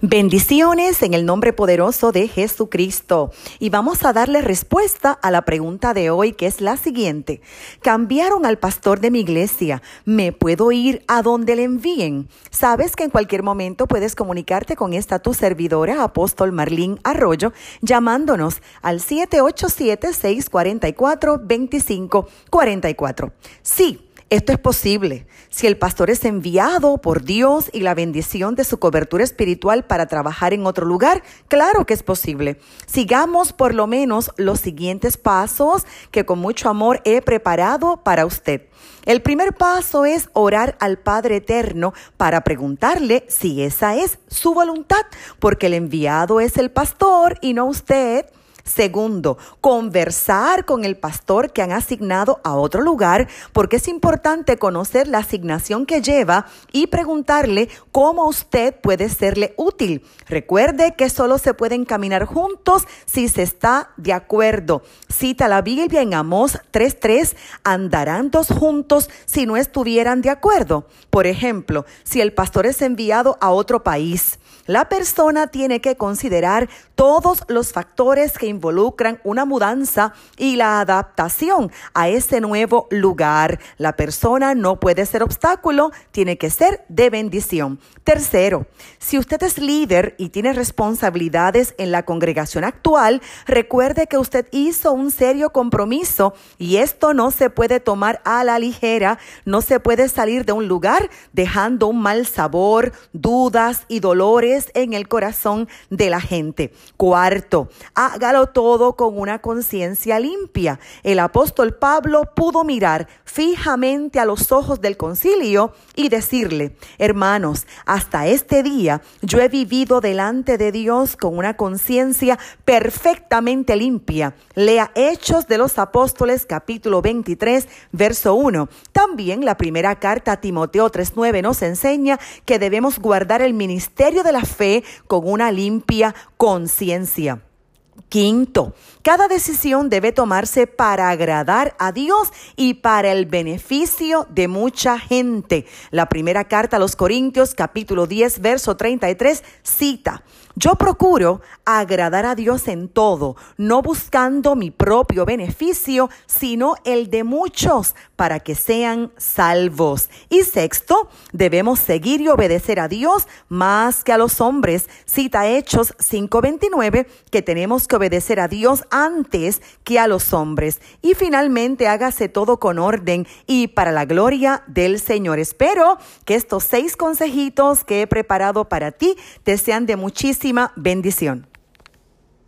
Bendiciones en el nombre poderoso de Jesucristo. Y vamos a darle respuesta a la pregunta de hoy que es la siguiente. Cambiaron al pastor de mi iglesia. ¿Me puedo ir a donde le envíen? Sabes que en cualquier momento puedes comunicarte con esta tu servidora, apóstol Marlín Arroyo, llamándonos al 787-644-2544. Sí esto es posible si el pastor es enviado por Dios y la bendición de su cobertura espiritual para trabajar en otro lugar. Claro que es posible. Sigamos por lo menos los siguientes pasos que con mucho amor he preparado para usted. El primer paso es orar al Padre Eterno para preguntarle si esa es su voluntad, porque el enviado es el pastor y no usted. Segundo, conversar con el pastor que han asignado a otro lugar, porque es importante conocer la asignación que lleva y preguntarle cómo usted puede serle útil. Recuerde que solo se pueden caminar juntos si se está de acuerdo. Cita la Biblia en Amós 3.3, andarán dos juntos si no estuvieran de acuerdo. Por ejemplo, si el pastor es enviado a otro país, la persona tiene que considerar todos los factores que involucran una mudanza y la adaptación a ese nuevo lugar. La persona no puede ser obstáculo, tiene que ser de bendición. Tercero, si usted es líder y tiene responsabilidades en la congregación actual, recuerde que usted hizo un serio compromiso y esto no se puede tomar a la ligera, no se puede salir de un lugar dejando un mal sabor, dudas y dolores en el corazón de la gente. Cuarto, hágalo todo con una conciencia limpia. El apóstol Pablo pudo mirar fijamente a los ojos del concilio y decirle, hermanos, hasta este día yo he vivido delante de Dios con una conciencia perfectamente limpia. Lea Hechos de los Apóstoles capítulo 23, verso 1. También la primera carta a Timoteo 3.9 nos enseña que debemos guardar el ministerio de la fe con una limpia conciencia. Quinto, cada decisión debe tomarse para agradar a Dios y para el beneficio de mucha gente. La primera carta a los Corintios capítulo 10 verso 33 cita, yo procuro agradar a Dios en todo, no buscando mi propio beneficio, sino el de muchos para que sean salvos. Y sexto, debemos seguir y obedecer a Dios más que a los hombres. Cita Hechos 5:29 que tenemos que obedecer a Dios antes que a los hombres. Y finalmente hágase todo con orden y para la gloria del Señor. Espero que estos seis consejitos que he preparado para ti te sean de muchísima bendición.